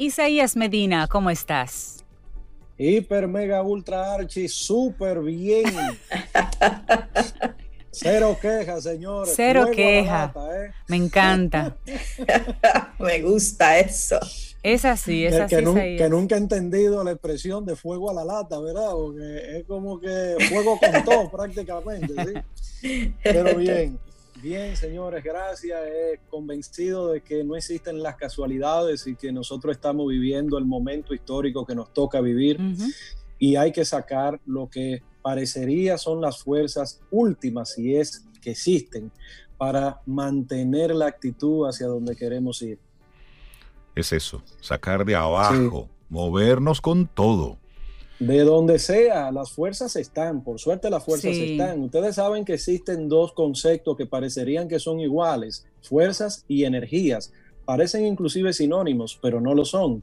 Isaías Medina, ¿cómo estás? Hiper, mega, ultra, archi, súper bien. Cero quejas, señores. Cero quejas. ¿eh? Me encanta. Me gusta eso. Es así, es así. Que, que, nunca he entendido la expresión de fuego a la lata, ¿verdad? Porque es como que fuego con todo prácticamente, ¿sí? Pero bien, bien, señores, gracias. He convencido de que no existen las casualidades y que nosotros estamos viviendo el momento histórico que nos toca vivir y hay que sacar lo que parecería son las fuerzas últimas, si es que existen, para mantener la actitud hacia donde queremos ir es eso, sacar de abajo, movernos con todo. De donde sea, las fuerzas están, por suerte las fuerzas están. Ustedes saben que existen dos conceptos que parecerían que son iguales, fuerzas y energías. Parecen inclusive sinónimos, pero no lo son.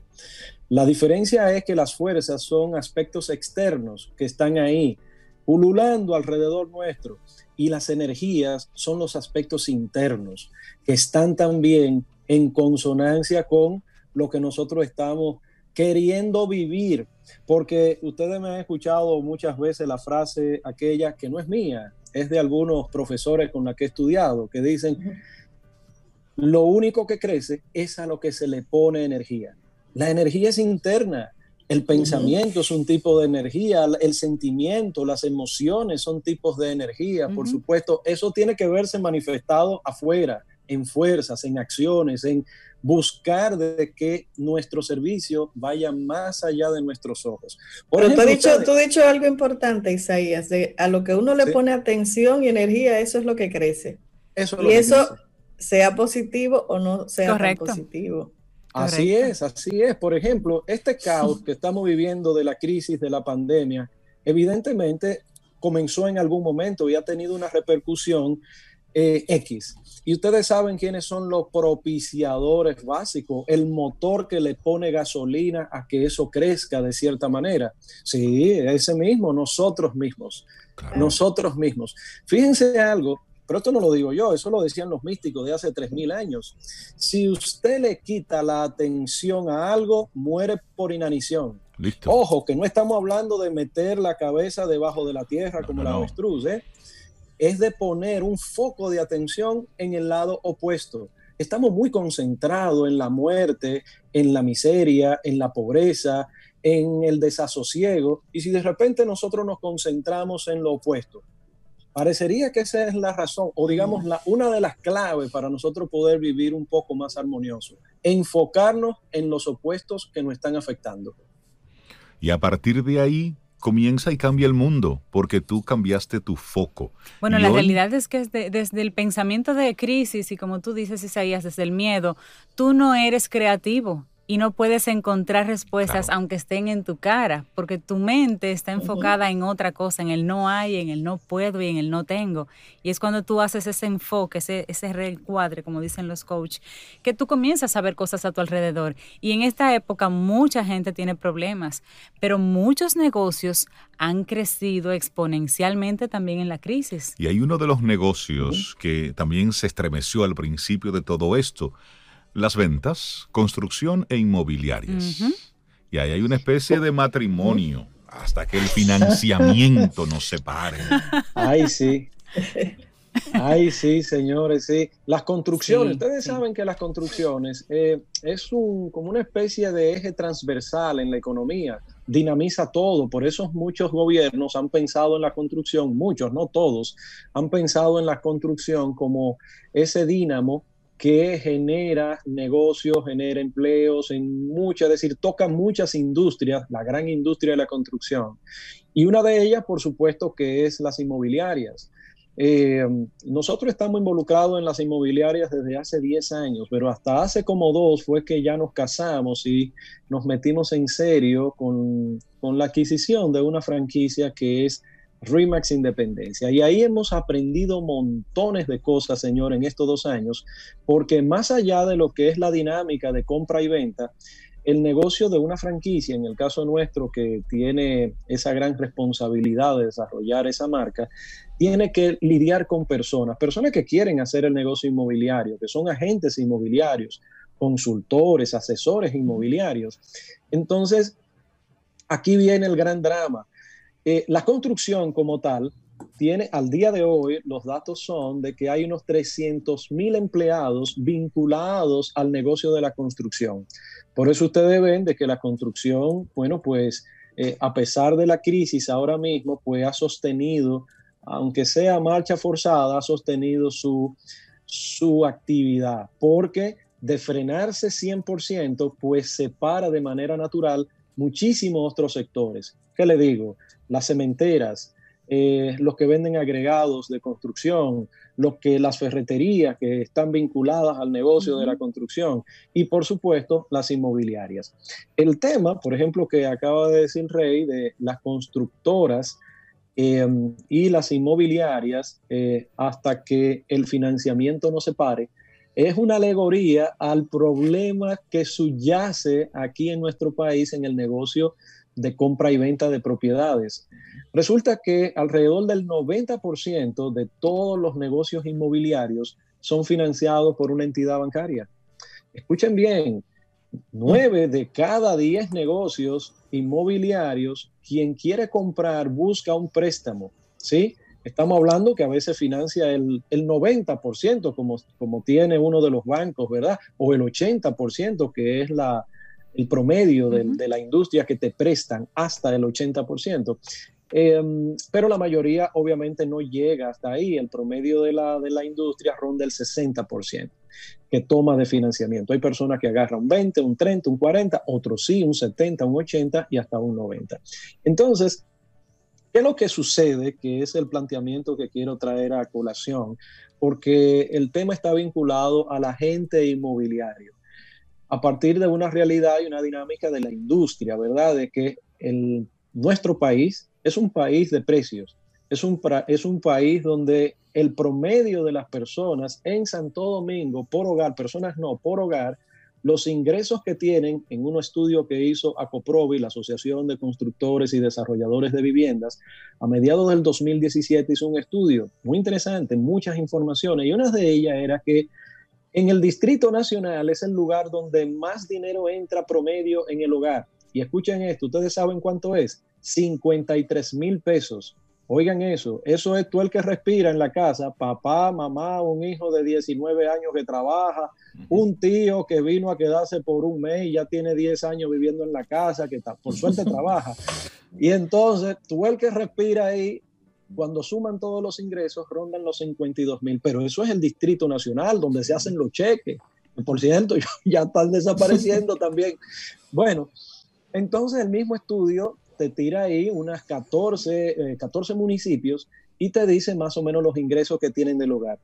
La diferencia es que las fuerzas son aspectos externos que están ahí, pululando alrededor nuestro, y las energías son los aspectos internos que están también en consonancia con lo que nosotros estamos queriendo vivir. Porque ustedes me han escuchado muchas veces la frase aquella que no es mía, es de algunos profesores con la que he estudiado, que dicen, lo único que crece es a lo que se le pone energía. La energía es interna, el pensamiento es un tipo de energía, el sentimiento, las emociones son tipos de energía, por supuesto, eso tiene que verse manifestado afuera en fuerzas, en acciones, en buscar de que nuestro servicio vaya más allá de nuestros ojos. Pero tú, has dicho, tú has dicho algo importante, Isaías, de a lo que uno le pone atención y energía, eso es lo que crece. Eso y eso, sea positivo o no sea positivo. Así es, así es. Por ejemplo, este caos que estamos viviendo de la crisis de la pandemia, evidentemente comenzó en algún momento y ha tenido una repercusión eh, X. Y ustedes saben quiénes son los propiciadores básicos, el motor que le pone gasolina a que eso crezca de cierta manera. Sí, ese mismo, nosotros mismos. Nosotros mismos. Fíjense algo, pero esto no lo digo yo, eso lo decían los místicos de hace 3.000 años. Si usted le quita la atención a algo, muere por inanición. Ojo, que no estamos hablando de meter la cabeza debajo de la tierra como la avestruz, ¿eh? Es de poner un foco de atención en el lado opuesto. Estamos muy concentrados en la muerte, en la miseria, en la pobreza, en el desasosiego, y si de repente nosotros nos concentramos en lo opuesto, parecería que esa es la razón, o digamos la, una de las claves para nosotros poder vivir un poco más armonioso, enfocarnos en los opuestos que nos están afectando. Y a partir de ahí, comienza y cambia el mundo, porque tú cambiaste tu foco. Bueno, la realidad es que desde, desde, el pensamiento de crisis y como tú dices, Isaías, desde el miedo, tú no eres creativo y no puedes encontrar respuestas aunque estén en tu cara, porque tu mente está enfocada en otra cosa, en el no hay, en el no puedo y en el no tengo. Y es cuando tú haces ese enfoque, ese, ese reencuadre, como dicen los coaches, que tú comienzas a ver cosas a tu alrededor. Y en esta época mucha gente tiene problemas, pero muchos negocios han crecido exponencialmente también en la crisis. Y hay uno de los negocios que también se estremeció al principio de todo esto, las ventas, construcción e inmobiliarias. Y ahí hay una especie de matrimonio hasta que el financiamiento nos separe. Ay, sí. Ay, sí, señores, sí. Las construcciones, ustedes saben que las construcciones eh, es un, como una especie de eje transversal en la economía, dinamiza todo, por eso muchos gobiernos han pensado en la construcción, muchos, no todos, han pensado en la construcción como ese dínamo que genera negocios, genera empleos en muchas, es decir, toca muchas industrias, la gran industria de la construcción. Y una de ellas, por supuesto, que es las inmobiliarias. Eh, nosotros estamos involucrados en las inmobiliarias desde hace 10 años, pero hasta hace como dos fue que ya nos casamos y nos metimos en serio con, con la adquisición de una franquicia que es Remax Independencia. Y ahí hemos aprendido montones de cosas, señor, en estos dos años, porque más allá de lo que es la dinámica de compra y venta, el negocio de una franquicia, en el caso nuestro que tiene esa gran responsabilidad de desarrollar esa marca, tiene que lidiar con personas, personas que quieren hacer el negocio inmobiliario, que son agentes inmobiliarios, consultores, asesores inmobiliarios. Entonces, aquí viene el gran drama. Eh, la construcción como tal tiene al día de hoy, los datos son de que hay unos 300 mil empleados vinculados al negocio de la construcción. Por eso ustedes ven de que la construcción, bueno, pues eh, a pesar de la crisis ahora mismo, pues ha sostenido, aunque sea marcha forzada, ha sostenido su, su actividad, porque de frenarse 100%, pues se para de manera natural muchísimos otros sectores. ¿Qué le digo? Las cementeras, eh, los que venden agregados de construcción, los que las ferreterías que están vinculadas al negocio de la construcción y por supuesto las inmobiliarias. El tema, por ejemplo, que acaba de decir Rey de las constructoras em, y las inmobiliarias eh, hasta que el financiamiento no se pare, es una alegoría al problema que subyace aquí en nuestro país en el negocio de compra y venta de propiedades. Resulta que alrededor del 90% de todos los negocios inmobiliarios son financiados por una entidad bancaria. Escuchen bien, 9 de cada 10 negocios inmobiliarios, quien quiere comprar busca un préstamo, ¿sí? Estamos hablando que a veces financia el, el 90%, como, como tiene uno de los bancos, ¿verdad? O el 80%, que es la, el promedio de, la industria que te prestan hasta el 80%. Em, pero la mayoría obviamente no llega hasta ahí. El promedio de la, de la industria ronda el 60% que toma de financiamiento. Hay personas que agarran un 20, un 30, un 40, otros sí, un 70, un 80 y hasta un 90. Entonces, ¿qué es lo que sucede? Que es el planteamiento que quiero traer a colación, porque el tema está vinculado al agente inmobiliario a partir de una realidad y una dinámica de la industria, ¿verdad? De que nuestro país es un país de precios, es un, es un país donde el promedio de las personas en Santo Domingo por hogar, personas no, por hogar, los ingresos que tienen en un estudio que hizo ACOPROVI, la Asociación de Constructores y Desarrolladores de Viviendas, a mediados del 2017 hizo un estudio muy interesante, muchas informaciones, y una de ellas era que en el Distrito Nacional es el lugar donde más dinero entra promedio en el hogar. Y escuchen esto, ustedes saben cuánto es, 53 mil pesos. Oigan eso, eso es tú el que respira en la casa, papá, mamá, un hijo de 19 años que trabaja, un tío que vino a quedarse por un mes y ya tiene 10 años viviendo en la casa, que por suerte trabaja. Y entonces tú el que respira ahí cuando suman todos los ingresos, rondan los 52 mil, pero eso es el Distrito Nacional, donde se hacen los cheques. Por cierto, ya están desapareciendo también. Bueno, entonces el mismo estudio te tira ahí unas 14, 14 eh, municipios y te dice más o menos los ingresos que tienen del hogar.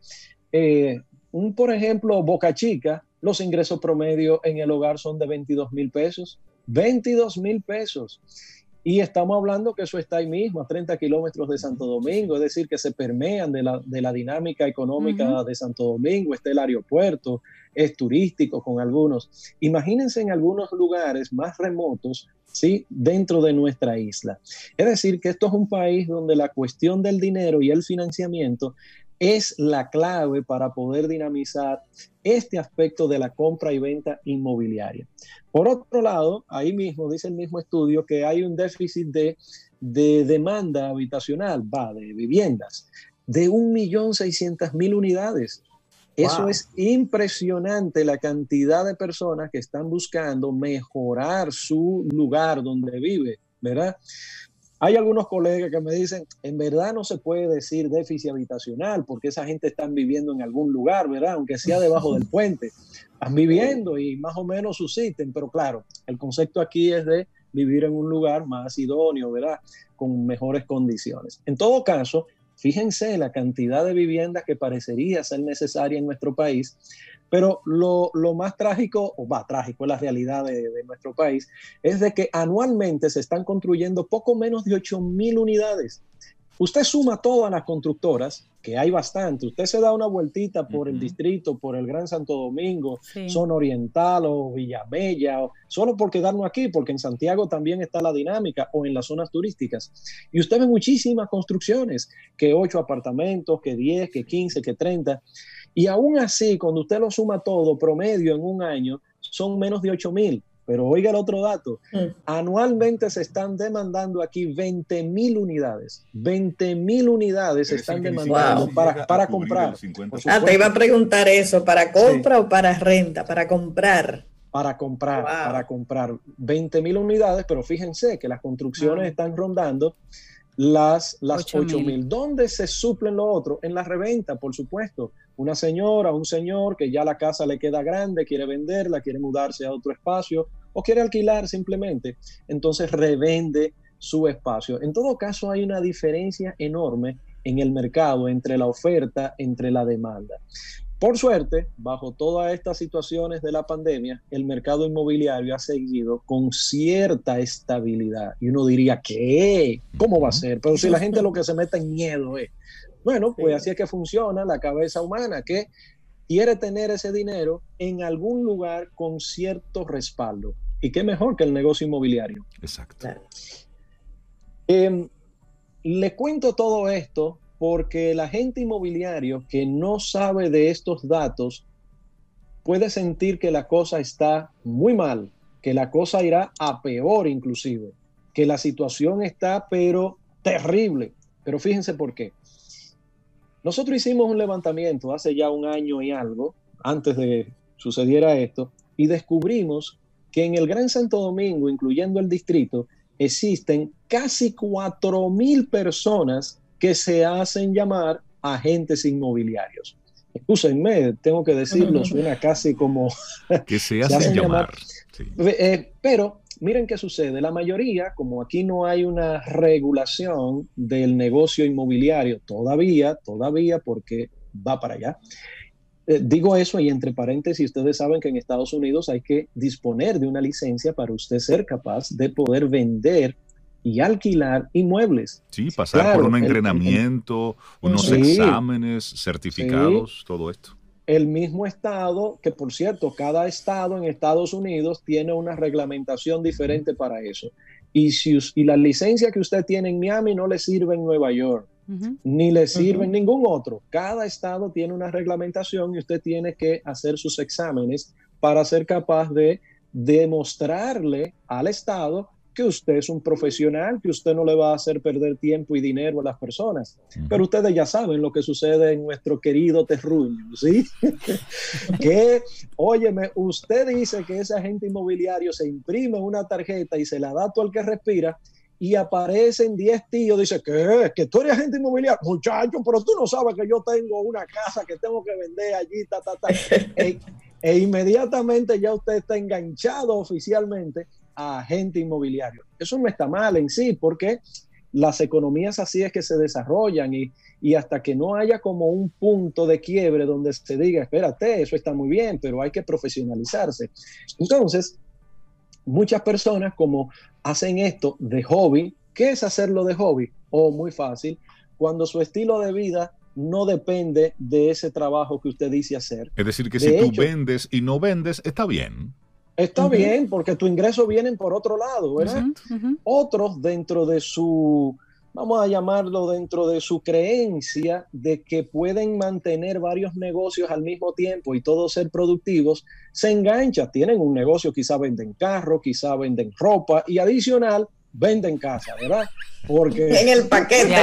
Eh, un, por ejemplo, Boca Chica, los ingresos promedio en el hogar son de 22 mil pesos. 22 mil pesos. Y estamos hablando que eso está ahí mismo, a 30 kilómetros de Santo Domingo, es decir, que se permean de la, dinámica económica de Santo Domingo, está el aeropuerto, es turístico con algunos. Imagínense en algunos lugares más remotos, ¿sí? Dentro de nuestra isla. Es decir, que esto es un país donde la cuestión del dinero y el financiamiento es la clave para poder dinamizar este aspecto de la compra y venta inmobiliaria. Por otro lado, ahí mismo dice el mismo estudio que hay un déficit de, demanda habitacional, va, de viviendas, de 1.600.000 unidades. Eso es impresionante la cantidad de personas que están buscando mejorar su lugar donde vive, ¿verdad? Hay algunos colegas que me dicen, en verdad no se puede decir déficit habitacional porque esa gente está viviendo en algún lugar, ¿verdad? Aunque sea debajo del puente. Están viviendo y más o menos subsisten, pero claro, el concepto aquí es de vivir en un lugar más idóneo, ¿verdad? Con mejores condiciones. En todo caso, fíjense la cantidad de viviendas que parecería ser necesaria en nuestro país pero lo, más trágico, o va, trágico es la realidad de, nuestro país, es de que anualmente se están construyendo poco menos de 8 mil unidades. Usted suma todas las constructoras, que hay bastante. Usted se da una vueltita por el distrito, por el Gran Santo Domingo, Zona Oriental o Villamella, o, solo por quedarnos aquí, porque en Santiago también está la dinámica, o en las zonas turísticas. Y usted ve muchísimas construcciones, que ocho apartamentos, que 10, que 15, que 30. Y aún así, cuando usted lo suma todo, promedio en un año, son menos de 8 mil. Pero oiga el otro dato, mm. anualmente se están demandando aquí 20 mil unidades. 20 mil unidades se están demandando para, comprar. Ah, te iba a preguntar eso, ¿para compra o para renta? Para comprar. Para comprar, para comprar 20 mil unidades, pero fíjense que las construcciones están rondando las, las 8 mil. ¿Dónde se suplen lo otro? En la reventa, por supuesto. Una señora, un señor que ya la casa le queda grande, quiere venderla, quiere mudarse a otro espacio o quiere alquilar simplemente, entonces revende su espacio. En todo caso, hay una diferencia enorme en el mercado entre la oferta, entre la demanda. Por suerte, bajo todas estas situaciones de la pandemia, el mercado inmobiliario ha seguido con cierta estabilidad. Y uno diría, ¿qué? ¿Cómo va a ser? Pero si la gente lo que se mete en miedo es, bueno, pues así es que funciona la cabeza humana, que quiere tener ese dinero en algún lugar con cierto respaldo. ¿Y qué mejor que el negocio inmobiliario? Exacto. Em, le cuento todo esto porque el agente inmobiliario que no sabe de estos datos puede sentir que la cosa está muy mal, que la cosa irá a peor inclusive, que la situación está pero terrible. Pero fíjense por qué. Nosotros hicimos un levantamiento hace ya un año y algo, antes de sucediera esto, y descubrimos que en el Gran Santo Domingo, incluyendo el distrito, existen casi 4.000 personas que se hacen llamar agentes inmobiliarios. Escúchenme, tengo que decirlo, suena casi como... Que se hacen, llamar. Eh, pero miren qué sucede. La mayoría, como aquí no hay una regulación del negocio inmobiliario todavía, todavía porque va para allá. Eh, digo eso y entre paréntesis, ustedes saben que en Estados Unidos hay que disponer de una licencia para usted ser capaz de poder vender y alquilar inmuebles. Sí, pasar por un entrenamiento, unos exámenes, certificados, todo esto. El mismo estado, que por cierto, cada estado en Estados Unidos tiene una reglamentación diferente para eso. Y, si, y la licencia que usted tiene en Miami no le sirve en Nueva York, ni le sirve en ningún otro. Cada estado tiene una reglamentación y usted tiene que hacer sus exámenes para ser capaz de demostrarle al estado que usted es un profesional, que usted no le va a hacer perder tiempo y dinero a las personas. Pero ustedes ya saben lo que sucede en nuestro querido terruño, ¿sí? que, óyeme, usted dice que ese agente inmobiliario se imprime una tarjeta y se la da a todo el que respira y aparecen 10 tíos, dice, ¿qué? ¿Que tú eres agente inmobiliario? Muchacho, pero tú no sabes que yo tengo una casa que tengo que vender allí, ta, ta, ta. e, e inmediatamente ya usted está enganchado oficialmente agente inmobiliario. Eso no está mal en sí, porque las economías así es que se desarrollan y, y, hasta que no haya como un punto de quiebre donde se diga, espérate, eso está muy bien, pero hay que profesionalizarse. Entonces, muchas personas como hacen esto de hobby, ¿qué es hacerlo de hobby? O oh, muy fácil, cuando su estilo de vida no depende de ese trabajo que usted dice hacer. Es decir, que si tú vendes y no vendes, está bien. Está bien, porque tu ingreso vienen por otro lado, ¿verdad? Otros dentro de su, vamos a llamarlo dentro de su creencia de que pueden mantener varios negocios al mismo tiempo y todos ser productivos, se enganchan, tienen un negocio, quizá venden carro, quizá venden ropa y adicional venden casa, ¿verdad? Porque... En el paquete,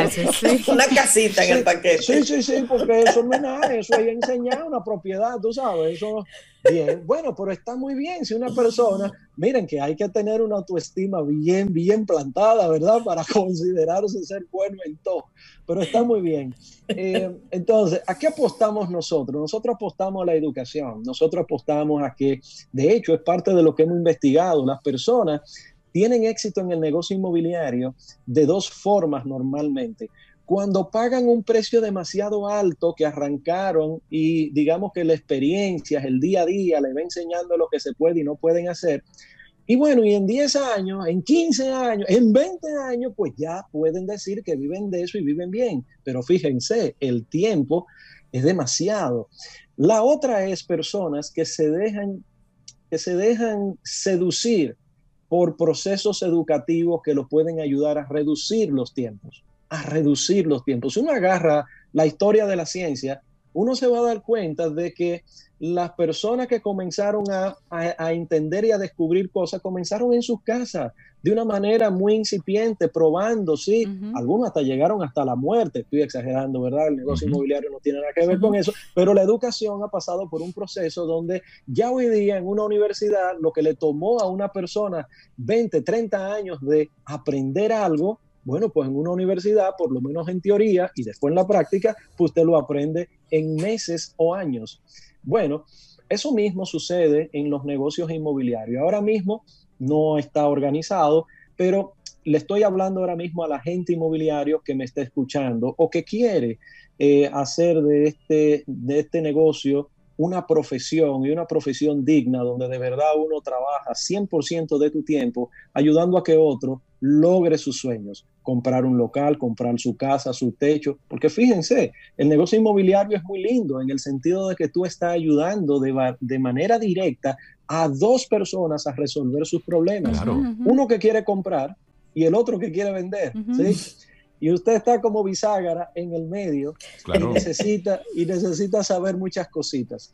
una casita en el paquete. Sí, sí, sí, porque eso no es nada, eso es enseñar una propiedad, tú sabes, eso bien, bueno, pero está muy bien si una persona, miren que hay que tener una autoestima bien, bien plantada, ¿verdad? Para considerarse ser bueno en todo, pero está muy bien. Eh, entonces, ¿a qué apostamos nosotros? Nosotros apostamos a la educación, nosotros apostamos a que, de hecho, es parte de lo que hemos investigado, las personas tienen éxito en el negocio inmobiliario de dos formas normalmente. Cuando pagan un precio demasiado alto que arrancaron y digamos que la experiencia, el día a día, les va enseñando lo que se puede y no pueden hacer, Y bueno, y en 10 años, en 15 años, en 20 años, pues ya pueden decir que viven de eso y viven bien. Pero fíjense, el tiempo es demasiado. La otra es personas que se dejan, que se dejan seducir por procesos educativos que los pueden ayudar a reducir los tiempos, a reducir los tiempos. Si uno agarra la historia de la ciencia, uno se va a dar cuenta de que las personas que comenzaron a, entender y a descubrir cosas comenzaron en sus casas de una manera muy incipiente, probando, sí, algunos hasta llegaron hasta la muerte, estoy exagerando, ¿verdad? El negocio inmobiliario no tiene nada que ver con eso, pero la educación ha pasado por un proceso donde ya hoy día en una universidad lo que le tomó a una persona 20, 30 años de aprender algo, bueno, pues en una universidad, por lo menos en teoría y después en la práctica, pues usted lo aprende en meses o años. Bueno, eso mismo sucede en los negocios inmobiliarios. Ahora mismo no está organizado, pero le estoy hablando ahora mismo a la gente inmobiliario que me está escuchando o que quiere eh, hacer de este, de este negocio una profesión y una profesión digna donde de verdad uno trabaja 100% de tu tiempo ayudando a que otro logre sus sueños, comprar un local, comprar su casa, su techo, porque fíjense, el negocio inmobiliario es muy lindo en el sentido de que tú estás ayudando de, de manera directa a dos personas a resolver sus problemas. Uno que quiere comprar y el otro que quiere vender. Y usted está como bisagra en el medio y, necesita, y necesita saber muchas cositas.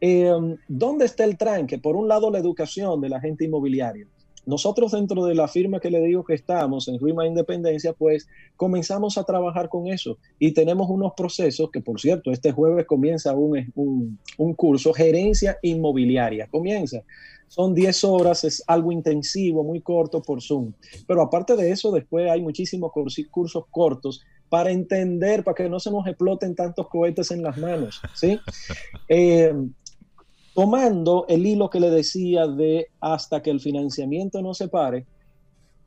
Eh, ¿Dónde está el tranque? Por un lado, la educación de la gente inmobiliaria. Nosotros dentro de la firma que le digo que estamos en Rima Independencia, pues comenzamos a trabajar con eso y tenemos unos procesos que, por cierto, este jueves comienza un, un, curso, gerencia inmobiliaria, comienza. Son 10 horas, es algo intensivo, muy corto por Zoom. Pero aparte de eso, después hay muchísimos cursos cortos para entender, para que no se nos exploten tantos cohetes en las manos, ¿sí? Eh, tomando el hilo que le decía de hasta que el financiamiento no se pare,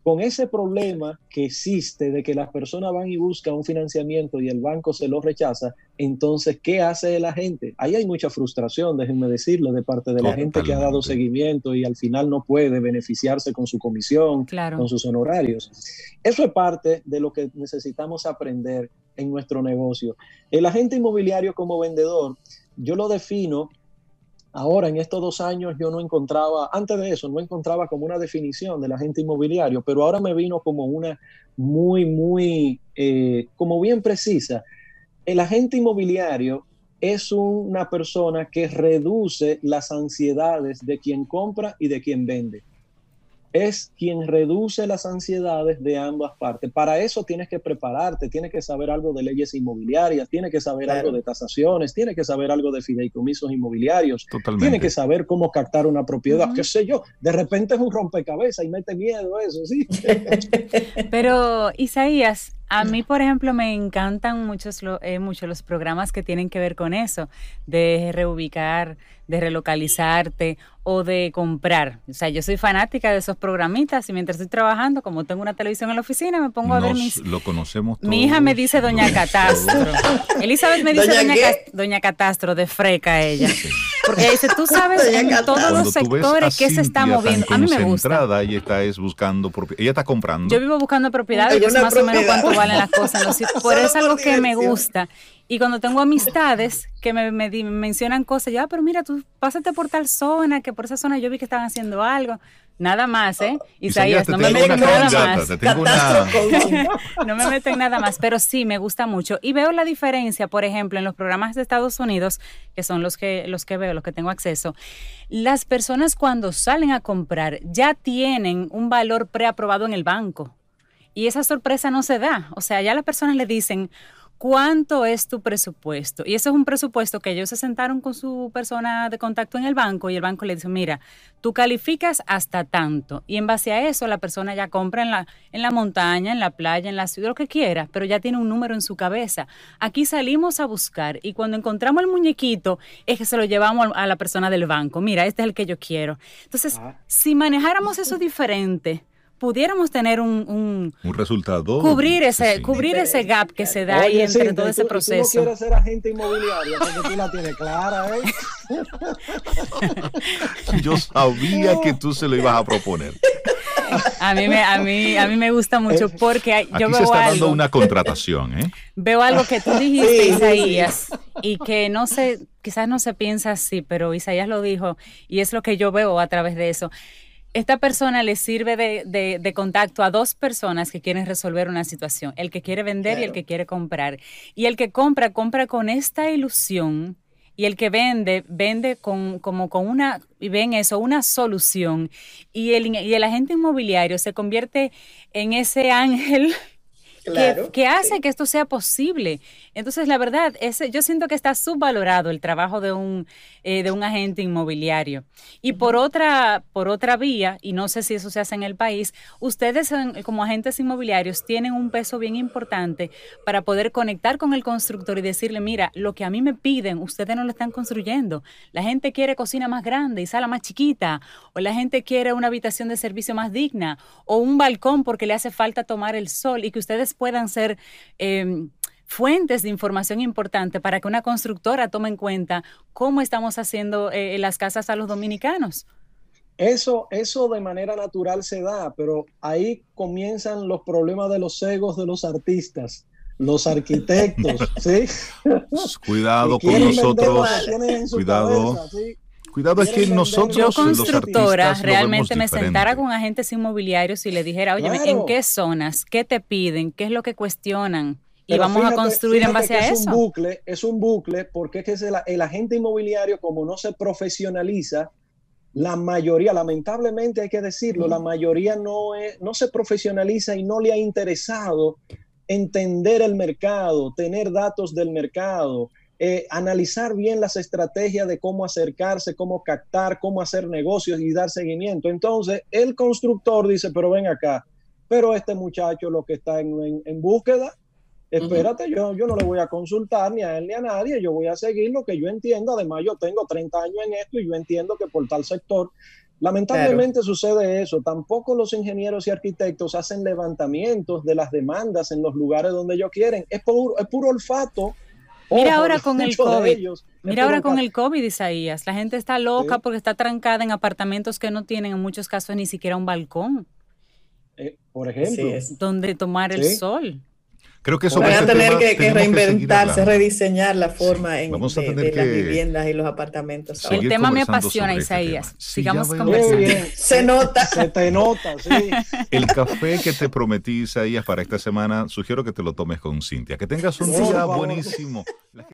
con ese problema que existe de que las personas van y buscan un financiamiento y el banco se lo rechaza, entonces, ¿qué hace la gente? Ahí hay mucha frustración, déjenme decirlo, de parte de la gente que ha dado seguimiento y al final no puede beneficiarse con su comisión, con sus honorarios. Eso es parte de lo que necesitamos aprender en nuestro negocio. El agente inmobiliario como vendedor, yo lo defino Ahora, en estos dos años yo no encontraba, antes de eso, no encontraba como una definición del agente inmobiliario, pero ahora me vino como una muy, muy, eh, como bien precisa. El agente inmobiliario es una persona que reduce las ansiedades de quien compra y de quien vende es quien reduce las ansiedades de ambas partes. Para eso tienes que prepararte, tienes que saber algo de leyes inmobiliarias, tienes que saber algo de tasaciones, tienes que saber algo de fideicomisos inmobiliarios, tienes que saber cómo captar una propiedad, qué sé yo, de repente es un rompecabezas y mete miedo eso, sí. Pero Isaías, a mí, por ejemplo, me encantan muchos eh, mucho los programas que tienen que ver con eso, de reubicar, de relocalizarte o de comprar. O sea, yo soy fanática de esos programitas y mientras estoy trabajando, como tengo una televisión en la oficina, me pongo a ver mis... Lo conocemos todos. Mi hija me dice Doña Catastro. Elizabeth me dice Doña, Catastro, de freca ella. Porque ella dice, tú sabes en todos los sectores que se está moviendo. A mí me gusta. Ella está es buscando, ella está comprando. Yo vivo buscando propiedades, yo sé más o menos cuánto valen las cosas. Por eso es algo que me gusta. Y cuando tengo amistades que me, mencionan cosas, ya, pero mira, tú pásate por tal zona, que por esa zona yo vi que estaban haciendo algo. Nada más, ¿eh? Isaías, no me meten nada más. no me meten nada más, pero sí me gusta mucho. Y veo la diferencia, por ejemplo, en los programas de Estados Unidos, que son los que, los que veo, los que tengo acceso. Las personas cuando salen a comprar ya tienen un valor preaprobado en el banco. Y esa sorpresa no se da. O sea, ya las personas le dicen, ¿cuánto es tu presupuesto? Y ese es un presupuesto que ellos se sentaron con su persona de contacto en el banco y el banco le dice, mira, tú calificas hasta tanto. Y en base a eso la persona ya compra en la, en la montaña, en la playa, en la ciudad, lo que quiera, pero ya tiene un número en su cabeza. Aquí salimos a buscar y cuando encontramos el muñequito es que se lo llevamos a la persona del banco. Mira, este es el que yo quiero. Entonces, ah. si manejáramos eso diferente, pudiéramos tener un, un, resultado. Cubrir ese, cubrir ese gap que se da ahí entre todo ese proceso. Tú no quieres ser agente inmobiliario porque tú la tienes clara, ¿eh? Yo sabía que tú se lo ibas a proponer. A mí me, a mí, a mí me gusta mucho eh, porque yo veo se está dando una contratación, ¿eh? Veo algo que tú dijiste, Isaías, y que no sé, quizás no se piensa así, pero Isaías lo dijo y es lo que yo veo a través de eso. Esta persona le sirve de, contacto a dos personas que quieren resolver una situación, el que quiere vender y el que quiere comprar. Y el que compra, compra con esta ilusión y el que vende, vende con, como con una, y ven eso, una solución. Y el, y el agente inmobiliario se convierte en ese ángel que, hace que esto sea posible. Entonces, la verdad, ese, yo siento que está subvalorado el trabajo de un, eh, de un agente inmobiliario. Y por, otra, por otra vía, y no sé si eso se hace en el país, ustedes como agentes inmobiliarios tienen un peso bien importante para poder conectar con el constructor y decirle, mira, lo que a mí me piden, ustedes no lo están construyendo. La gente quiere cocina más grande y sala más chiquita, o la gente quiere una habitación de servicio más digna, o un balcón porque le hace falta tomar el sol y que ustedes puedan ser... Em, fuentes de información importante para que una constructora tome en cuenta cómo estamos haciendo eh, las casas a los dominicanos. Eso, eso de manera natural se da, pero ahí comienzan los problemas de los egos de los artistas, los arquitectos, ¿sí? Cuidado con nosotros. Cuidado. Cuidado es que nosotros, yo constructora, realmente me sentara con agentes inmobiliarios y le dijera, oye, ¿en qué zonas? ¿Qué te piden? ¿Qué es lo que cuestionan? Y vamos a construir en base a es eso. Un bucle, es un bucle porque es que el, el agente inmobiliario, como no se profesionaliza, la mayoría, lamentablemente hay que decirlo, la mayoría no, es, no se profesionaliza y no le ha interesado entender el mercado, tener datos del mercado, eh, analizar bien las estrategias de cómo acercarse, cómo captar, cómo hacer negocios y dar seguimiento. Entonces, el constructor dice, pero ven acá, pero este muchacho lo que está en, búsqueda, espérate, yo, yo no le voy a consultar ni a él ni a nadie, yo voy a seguir lo que yo entiendo. Además, yo tengo 30 años en esto y yo entiendo que por tal sector Lamentablemente sucede eso. Tampoco los ingenieros y arquitectos hacen levantamientos de las demandas en los lugares donde ellos quieren. Es puro, es puro olfato Mira ahora con el COVID. Mira ahora con el COVID, Isaías. La gente está loca porque está trancada en apartamentos que no tienen en muchos casos ni siquiera un balcón. Eh, por ejemplo. Donde tomar el sol. Creo que eso Van a tener que, reinventarse, rediseñar la forma en, de, las viviendas y los apartamentos. El tema me apasiona, Isaías. Sigamos conversando. Se nota. Se te nota, sí. El café que te prometí, Isaías, para esta semana, sugiero que te lo tomes con Cintia. Que tengas un día buenísimo.